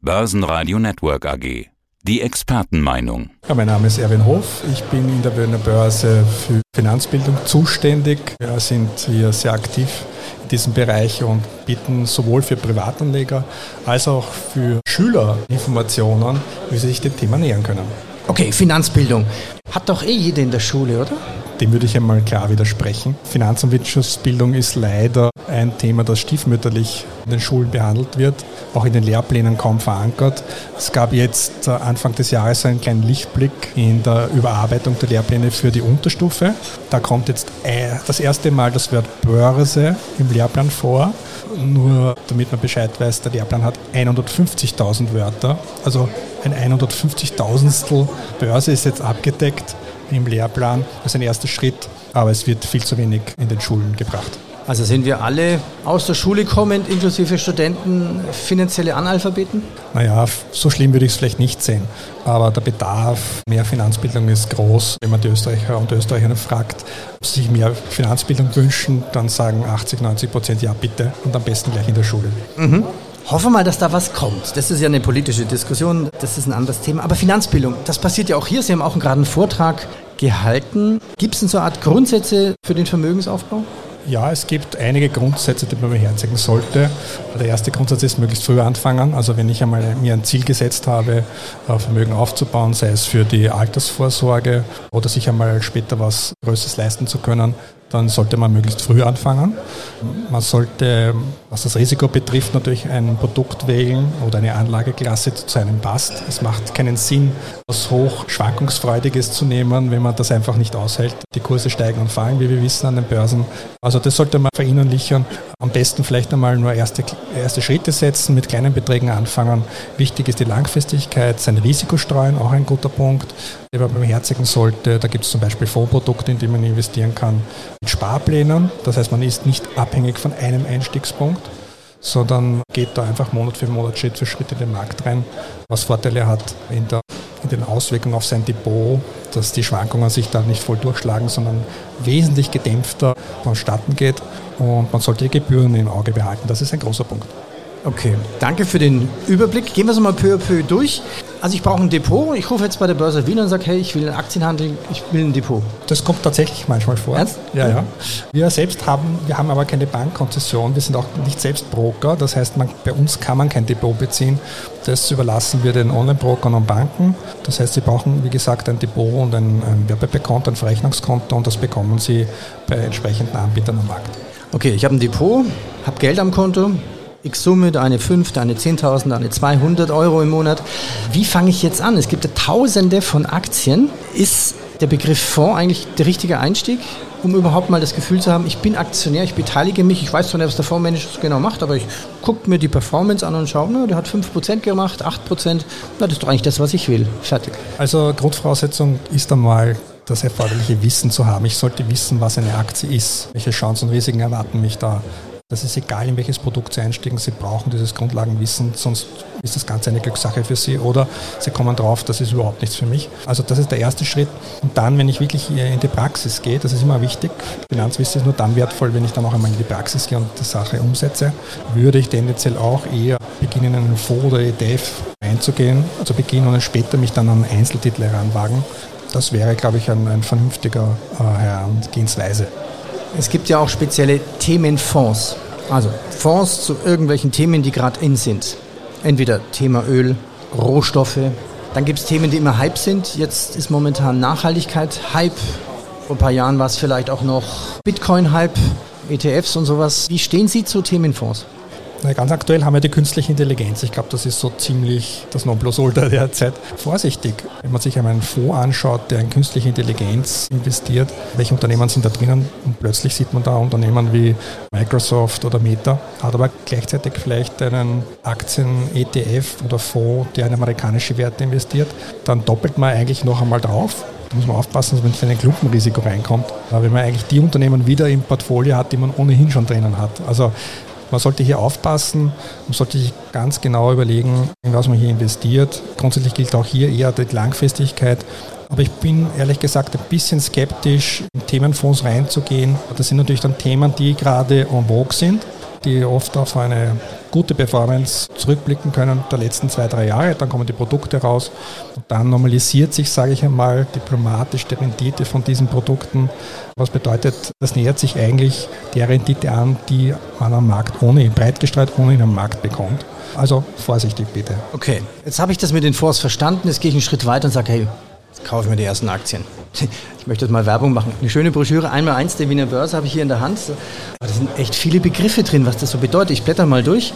Börsenradio Network AG. Die Expertenmeinung. Ja, mein Name ist Erwin Hof. Ich bin in der Wiener Börse für Finanzbildung zuständig. Wir sind hier sehr aktiv in diesem Bereich und bieten sowohl für Privatanleger als auch für Schüler Informationen, wie sie sich dem Thema nähern können. Okay, Finanzbildung. Hat doch eh jeder in der Schule, oder? Dem würde ich einmal klar widersprechen. Finanz- und Wirtschaftsbildung ist leider ein Thema, das stiefmütterlich in den Schulen behandelt wird, auch in den Lehrplänen kaum verankert. Es gab jetzt äh, Anfang des Jahres einen kleinen Lichtblick in der Überarbeitung der Lehrpläne für die Unterstufe. Da kommt jetzt das erste Mal das Wort Börse im Lehrplan vor. Nur damit man Bescheid weiß, der Lehrplan hat 150.000 Wörter. Also ein 150.000stel Börse ist jetzt abgedeckt im Lehrplan als ein erster Schritt, aber es wird viel zu wenig in den Schulen gebracht. Also sind wir alle aus der Schule kommend, inklusive Studenten, finanzielle Analphabeten? Naja, so schlimm würde ich es vielleicht nicht sehen. Aber der Bedarf mehr Finanzbildung ist groß. Wenn man die Österreicher und Österreicher fragt, ob sie sich mehr Finanzbildung wünschen, dann sagen 80, 90 Prozent ja bitte und am besten gleich in der Schule. Mhm. Hoffen wir mal, dass da was kommt. Das ist ja eine politische Diskussion, das ist ein anderes Thema. Aber Finanzbildung, das passiert ja auch hier. Sie haben auch gerade einen Vortrag gehalten. Gibt es denn so eine Art Grundsätze für den Vermögensaufbau? Ja, es gibt einige Grundsätze, die man beherzigen sollte. Der erste Grundsatz ist, möglichst früh anfangen. Also wenn ich einmal mir ein Ziel gesetzt habe, äh, Vermögen aufzubauen, sei es für die Altersvorsorge oder sich einmal später was Größeres leisten zu können, dann sollte man möglichst früh anfangen. Man sollte, was das Risiko betrifft, natürlich ein Produkt wählen oder eine Anlageklasse, die zu einem passt. Es macht keinen Sinn, was hoch schwankungsfreudiges zu nehmen, wenn man das einfach nicht aushält. Die Kurse steigen und fallen, wie wir wissen, an den Börsen. Also das sollte man verinnerlichen. Am besten vielleicht einmal nur erste, erste Schritte setzen, mit kleinen Beträgen anfangen. Wichtig ist die Langfristigkeit, sein Risiko streuen, auch ein guter Punkt, den man beherzigen sollte. Da gibt es zum Beispiel Fondsprodukte, in die man investieren kann mit Sparplänen. Das heißt, man ist nicht abhängig von einem Einstiegspunkt, sondern geht da einfach Monat für Monat, Schritt für Schritt in den Markt rein, was Vorteile hat in, der, in den Auswirkungen auf sein Depot, dass die Schwankungen sich da nicht voll durchschlagen, sondern wesentlich gedämpfter vonstatten geht. Und man sollte die Gebühren im Auge behalten. Das ist ein großer Punkt. Okay, danke für den Überblick. Gehen wir es mal peu à peu durch. Also ich brauche ein Depot. Ich rufe jetzt bei der Börse Wien und sage, hey, ich will einen Aktienhandel, ich will ein Depot. Das kommt tatsächlich manchmal vor. Ernst? Ja, ja. Wir selbst haben, wir haben aber keine Bankkonzession. Wir sind auch nicht selbst Broker. Das heißt, man, bei uns kann man kein Depot beziehen. Das überlassen wir den Online-Brokern und Banken. Das heißt, sie brauchen, wie gesagt, ein Depot und ein, ein Werbekonto, ein Verrechnungskonto und das bekommen sie bei entsprechenden Anbietern am Markt. Okay, ich habe ein Depot, habe Geld am Konto, X Summe, eine 5, eine 10.000, eine 200 Euro im Monat. Wie fange ich jetzt an? Es gibt ja tausende von Aktien. Ist der Begriff Fonds eigentlich der richtige Einstieg, um überhaupt mal das Gefühl zu haben, ich bin Aktionär, ich beteilige mich, ich weiß zwar nicht, was der Fondsmanager genau macht, aber ich gucke mir die Performance an und schaue, na, der hat 5% gemacht, 8%, na, das ist doch eigentlich das, was ich will. Fertig. Also Grundvoraussetzung ist einmal das erforderliche Wissen zu haben. Ich sollte wissen, was eine Aktie ist, welche Chancen und Risiken erwarten mich da. Das ist egal, in welches Produkt Sie einsteigen, Sie brauchen dieses Grundlagenwissen, sonst ist das Ganze eine Glückssache für Sie oder Sie kommen drauf, das ist überhaupt nichts für mich. Also das ist der erste Schritt. Und dann, wenn ich wirklich in die Praxis gehe, das ist immer wichtig, Finanzwissen ist nur dann wertvoll, wenn ich dann auch einmal in die Praxis gehe und die Sache umsetze, würde ich tendenziell auch eher beginnen, in einen Fonds oder ETF einzugehen, also beginnen und später mich dann an Einzeltitel heranwagen. Das wäre, glaube ich, ein, ein vernünftiger äh, Herangehensweise. Es gibt ja auch spezielle Themenfonds. Also Fonds zu irgendwelchen Themen, die gerade in sind. Entweder Thema Öl, Rohstoffe. Dann gibt es Themen, die immer Hype sind. Jetzt ist momentan Nachhaltigkeit Hype. Vor ein paar Jahren war es vielleicht auch noch Bitcoin-Hype, ETFs und sowas. Wie stehen Sie zu Themenfonds? Na, ganz aktuell haben wir die künstliche Intelligenz. Ich glaube, das ist so ziemlich das Nonplusultra der Zeit. Vorsichtig, wenn man sich einmal einen Fonds anschaut, der in künstliche Intelligenz investiert, welche Unternehmen sind da drinnen und plötzlich sieht man da Unternehmen wie Microsoft oder Meta, hat aber gleichzeitig vielleicht einen Aktien-ETF oder Fonds, der in amerikanische Werte investiert, dann doppelt man eigentlich noch einmal drauf da muss man aufpassen, dass man nicht in ein Klumpenrisiko reinkommt, wenn man eigentlich die Unternehmen wieder im Portfolio hat, die man ohnehin schon drinnen hat. Also man sollte hier aufpassen, man sollte sich ganz genau überlegen, in was man hier investiert. Grundsätzlich gilt auch hier eher die Langfristigkeit. Aber ich bin ehrlich gesagt ein bisschen skeptisch, in Themenfonds reinzugehen. Das sind natürlich dann Themen, die gerade en vogue sind, die oft auf eine gute Performance zurückblicken können der letzten zwei, drei Jahre. Dann kommen die Produkte raus und dann normalisiert sich, sage ich einmal, diplomatisch die Rendite von diesen Produkten. Was bedeutet, das nähert sich eigentlich der Rendite an, die man am Markt ohnehin breit gestreut ohnehin am Markt bekommt. Also vorsichtig bitte. Okay, jetzt habe ich das mit den Fonds verstanden. Jetzt gehe ich einen Schritt weiter und sage, hey, jetzt kaufe ich mir die ersten Aktien. Ich möchte jetzt mal Werbung machen. Eine schöne Broschüre, einmal eins der Wiener Börse habe ich hier in der Hand. Da sind echt viele Begriffe drin, was das so bedeutet. Ich blätter mal durch.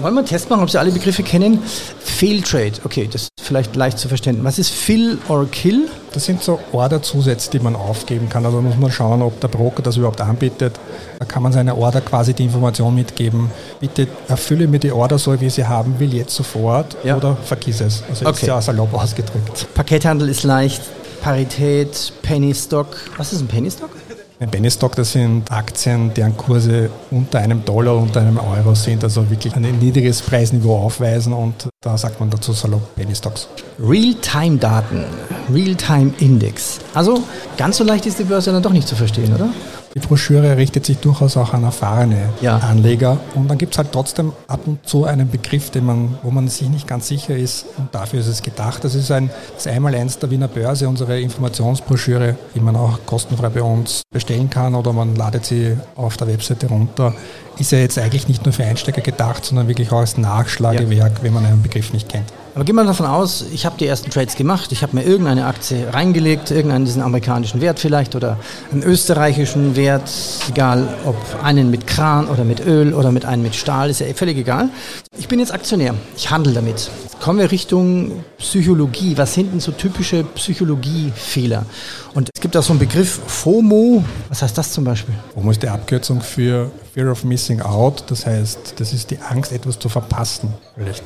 Wollen wir einen Test machen, ob Sie alle Begriffe kennen? Fail Trade, okay, das ist vielleicht leicht zu verstehen. Was ist Fill or Kill? Das sind so Orderzusätze, die man aufgeben kann. Also muss man schauen, ob der Broker das überhaupt anbietet. Da kann man seine Order quasi die Information mitgeben. Bitte erfülle mir die Order so, wie ich sie haben will, jetzt sofort ja. oder vergiss es. Also okay. ist ja salopp ausgedrückt. Pakethandel ist leicht, Parität, Penny Stock. Was ist ein Penny Stock? Ein Penny Stock, das sind Aktien, deren Kurse unter einem Dollar, unter einem Euro sind, also wirklich ein niedriges Preisniveau aufweisen und da sagt man dazu salopp Penny Stocks. Real-Time-Daten, Real-Time-Index. Also ganz so leicht ist die Börse dann doch nicht zu verstehen, oder? Die Broschüre richtet sich durchaus auch an erfahrene ja. Anleger und dann gibt es halt trotzdem ab und zu einen Begriff, den man, wo man sich nicht ganz sicher ist und dafür ist es gedacht. Das ist ein das Einmaleins der Wiener Börse, unsere Informationsbroschüre, die man auch kostenfrei bei uns bestellen kann oder man ladet sie auf der Webseite runter. Ist ja jetzt eigentlich nicht nur für Einsteiger gedacht, sondern wirklich auch als Nachschlagewerk, ja. wenn man einen Begriff nicht kennt. Aber gehen wir davon aus, ich habe die ersten Trades gemacht, ich habe mir irgendeine Aktie reingelegt, irgendeinen diesen amerikanischen Wert vielleicht oder einen österreichischen Wert, egal ob einen mit Kran oder mit Öl oder mit einem mit Stahl, ist ja völlig egal. Ich bin jetzt Aktionär, ich handle damit. Kommen wir Richtung Psychologie. Was sind denn so typische Psychologiefehler? Und es gibt auch so einen Begriff FOMO. Was heißt das zum Beispiel? FOMO ist die Abkürzung für Fear of Missing Out. Das heißt, das ist die Angst, etwas zu verpassen. Vielleicht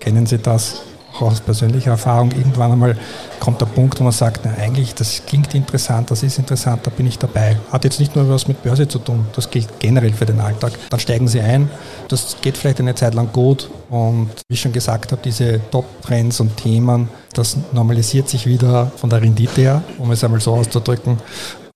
Kennen Sie das auch aus persönlicher Erfahrung? Irgendwann einmal kommt der Punkt, wo man sagt, na, eigentlich, das klingt interessant, das ist interessant, da bin ich dabei. Hat jetzt nicht nur was mit Börse zu tun, das gilt generell für den Alltag. Dann steigen Sie ein, das geht vielleicht eine Zeit lang gut und wie ich schon gesagt habe, diese Top-Trends und Themen, das normalisiert sich wieder von der Rendite her, um es einmal so auszudrücken.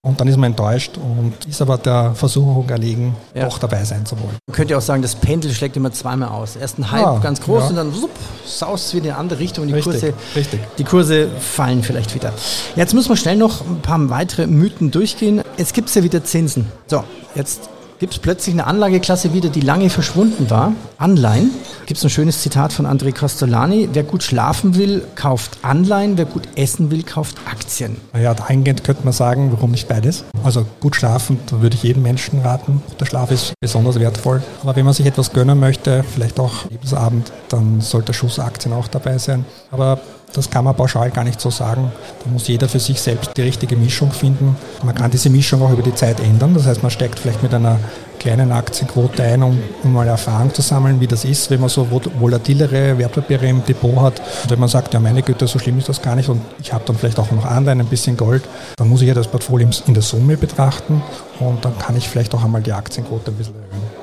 Und dann ist man enttäuscht und ist aber der Versuchung erlegen, ja. doch dabei sein zu wollen. Man könnte auch sagen, das Pendel schlägt immer zweimal aus. Erst ein Hype ja, ganz groß ja. und dann wupp, saust es wieder in eine andere Richtung und die, richtig, Kurse, richtig. die Kurse fallen vielleicht wieder. Jetzt müssen wir schnell noch ein paar weitere Mythen durchgehen. Jetzt gibt es ja wieder Zinsen. So, jetzt gibt es plötzlich eine Anlageklasse wieder, die lange verschwunden war. Anleihen. Gibt es ein schönes Zitat von André Costolani. Wer gut schlafen will, kauft Anleihen. Wer gut essen will, kauft Aktien. Ja, eingehend könnte man sagen, warum nicht beides? Also gut schlafen, da würde ich jedem Menschen raten. Der Schlaf ist besonders wertvoll. Aber wenn man sich etwas gönnen möchte, vielleicht auch Lebensabend, dann sollte Schuss Aktien auch dabei sein. Aber das kann man pauschal gar nicht so sagen. Da muss jeder für sich selbst die richtige Mischung finden. Man kann diese Mischung auch über die Zeit ändern. Das heißt, man steigt vielleicht mit einer kleinen Aktienquote ein, um, um mal Erfahrung zu sammeln, wie das ist, wenn man so volatilere Wertpapiere im Depot hat. Und wenn man sagt, ja meine Güte, so schlimm ist das gar nicht und ich habe dann vielleicht auch noch Anleihen, ein bisschen Gold, dann muss ich ja das Portfolio in der Summe betrachten und dann kann ich vielleicht auch einmal die Aktienquote ein bisschen erhöhen.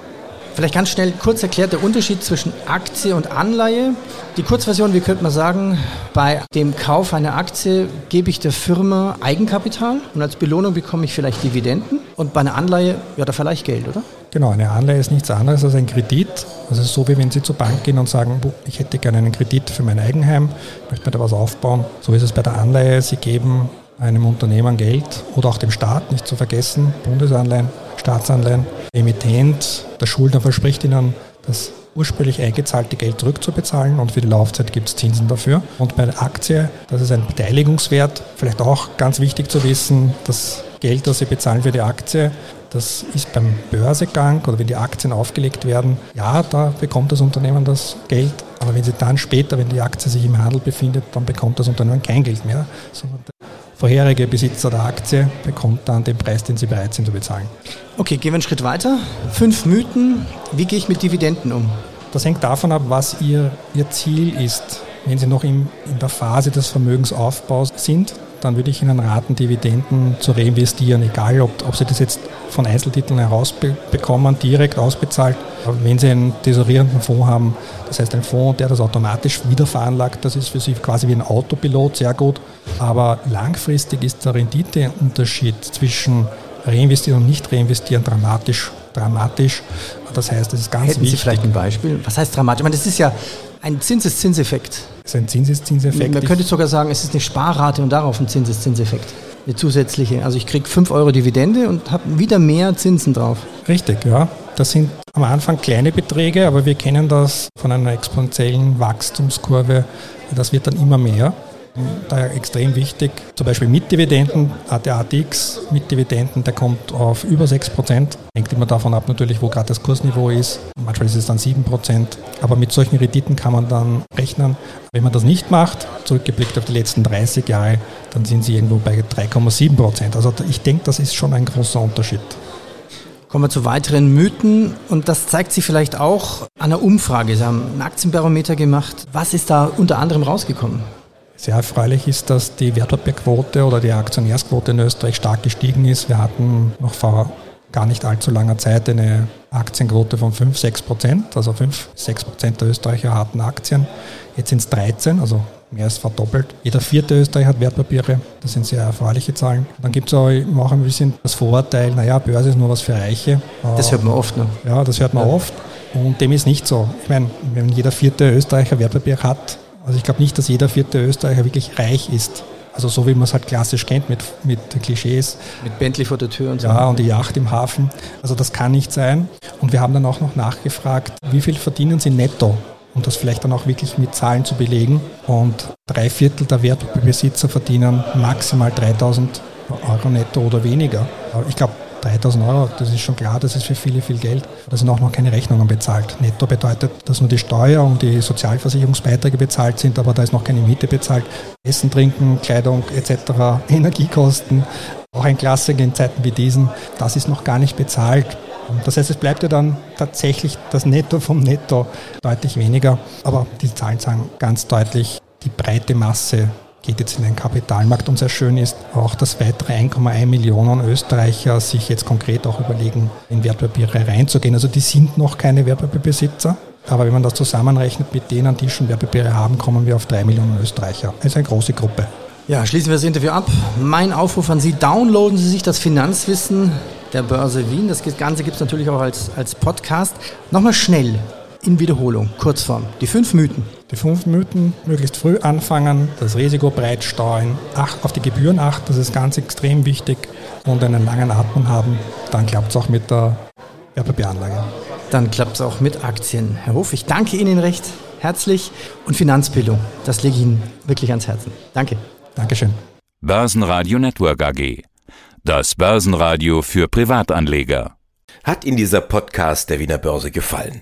Vielleicht ganz schnell kurz erklärt der Unterschied zwischen Aktie und Anleihe. Die Kurzversion, wie könnte man sagen, bei dem Kauf einer Aktie gebe ich der Firma Eigenkapital und als Belohnung bekomme ich vielleicht Dividenden. Und bei einer Anleihe, ja, da verleihe ich Geld, oder? Genau, eine Anleihe ist nichts anderes als ein Kredit. Ist so, wie wenn Sie zur Bank gehen und sagen, ich hätte gerne einen Kredit für mein Eigenheim, möchte mir da was aufbauen. So ist es bei der Anleihe. Sie geben einem Unternehmen Geld oder auch dem Staat, nicht zu vergessen, Bundesanleihen, Staatsanleihen. Emittent, der Schuldner verspricht Ihnen, das ursprünglich eingezahlte Geld zurückzubezahlen und für die Laufzeit gibt es Zinsen dafür. Und bei der Aktie, das ist ein Beteiligungswert, vielleicht auch ganz wichtig zu wissen, das Geld, das Sie bezahlen für die Aktie, das ist beim Börsegang oder wenn die Aktien aufgelegt werden, ja, da bekommt das Unternehmen das Geld, aber wenn Sie dann später, wenn die Aktie sich im Handel befindet, dann bekommt das Unternehmen kein Geld mehr, sondern vorherige Besitzer der Aktie bekommt dann den Preis, den sie bereit sind zu bezahlen. Okay, gehen wir einen Schritt weiter. Fünf Mythen. Wie gehe ich mit Dividenden um? Das hängt davon ab, was Ihr, Ihr Ziel ist. Wenn Sie noch in, in der Phase des Vermögensaufbaus sind, dann würde ich Ihnen raten, Dividenden zu reinvestieren, egal ob, ob Sie das jetzt von Einzeltiteln herausbekommen, direkt ausbezahlt. Wenn Sie einen tesorierenden Fonds haben, das heißt ein Fonds, der das automatisch wieder veranlagt, das ist für Sie quasi wie ein Autopilot sehr gut. Aber langfristig ist der Renditeunterschied zwischen reinvestieren und nicht reinvestieren dramatisch dramatisch. Das heißt, es ist ganz Hätten wichtig. Sie vielleicht ein Beispiel? Was heißt dramatisch? Ich meine, das ist ja ein Zinseszinseffekt. Ist ein Zinseszinseffekt. Man könnte sogar sagen, es ist eine Sparrate und darauf ein Zinseszinseffekt. Eine zusätzliche. Also ich kriege 5 Euro Dividende und habe wieder mehr Zinsen drauf. Richtig, ja. Das sind am Anfang kleine Beträge, aber wir kennen das von einer exponentiellen Wachstumskurve. Das wird dann immer mehr. Daher extrem wichtig, zum Beispiel mit Dividenden, der ATX mit Dividenden, der kommt auf über 6%. Hängt immer davon ab natürlich, wo gerade das Kursniveau ist. Manchmal ist es dann 7%. Aber mit solchen Renditen kann man dann rechnen. Wenn man das nicht macht, zurückgeblickt auf die letzten 30 Jahre, dann sind sie irgendwo bei 3,7%. Also ich denke, das ist schon ein großer Unterschied. Kommen wir zu weiteren Mythen und das zeigt sich vielleicht auch an einer Umfrage. Sie haben einen Aktienbarometer gemacht. Was ist da unter anderem rausgekommen? Sehr erfreulich ist, dass die Wertpapierquote oder die Aktionärsquote in Österreich stark gestiegen ist. Wir hatten noch vor gar nicht allzu langer Zeit eine Aktienquote von 5, 6 Prozent. Also 5, 6 Prozent der Österreicher hatten Aktien. Jetzt sind es 13, also mehr als verdoppelt. Jeder vierte Österreicher hat Wertpapiere. Das sind sehr erfreuliche Zahlen. Dann gibt es auch ein bisschen das Vorurteil, naja, Börse ist nur was für Reiche. Das hört man oft. Ne? Ja, das hört man ja. oft. Und dem ist nicht so. Ich meine, wenn jeder vierte Österreicher Wertpapier hat, also ich glaube nicht, dass jeder vierte Österreicher wirklich reich ist. Also so wie man es halt klassisch kennt mit, mit Klischees. Mit Bentley vor der Tür und so. Ja, und die Yacht im Hafen. Also das kann nicht sein. Und wir haben dann auch noch nachgefragt, wie viel verdienen Sie netto? Um das vielleicht dann auch wirklich mit Zahlen zu belegen. Und drei Viertel der Wertpapierbesitzer verdienen maximal 3000 Euro netto oder weniger. Ich glaube, 3000 Euro, das ist schon klar, das ist für viele viel Geld. Da sind auch noch keine Rechnungen bezahlt. Netto bedeutet, dass nur die Steuer und die Sozialversicherungsbeiträge bezahlt sind, aber da ist noch keine Miete bezahlt. Essen, Trinken, Kleidung etc., Energiekosten, auch ein Klassiker in Zeiten wie diesen, das ist noch gar nicht bezahlt. Das heißt, es bleibt ja dann tatsächlich das Netto vom Netto deutlich weniger. Aber die Zahlen sagen ganz deutlich, die breite Masse geht jetzt in den Kapitalmarkt und sehr schön ist auch, dass weitere 1,1 Millionen Österreicher sich jetzt konkret auch überlegen, in Wertpapiere reinzugehen. Also die sind noch keine Wertpapierbesitzer. Aber wenn man das zusammenrechnet mit denen, die schon Wertpapiere haben, kommen wir auf drei Millionen Österreicher. Das ist eine große Gruppe. Ja, schließen wir das Interview ab. Mein Aufruf an Sie, downloaden Sie sich das Finanzwissen der Börse Wien. Das Ganze gibt es natürlich auch als, als Podcast. Nochmal schnell, in Wiederholung, Kurzform. Die fünf Mythen. Die fünf Mythen, möglichst früh anfangen, das Risiko breit streuen, acht, auf die Gebühren achten, das ist ganz extrem wichtig und einen langen Atmen haben, dann klappt es auch mit der Wertpapieranlage. Dann klappt es auch mit Aktien. Herr Hof, ich danke Ihnen recht herzlich und Finanzbildung, das lege ich Ihnen wirklich ans Herzen. Danke. Dankeschön. Börsenradio Network AG. Das Börsenradio für Privatanleger. Hat Ihnen dieser Podcast der Wiener Börse gefallen?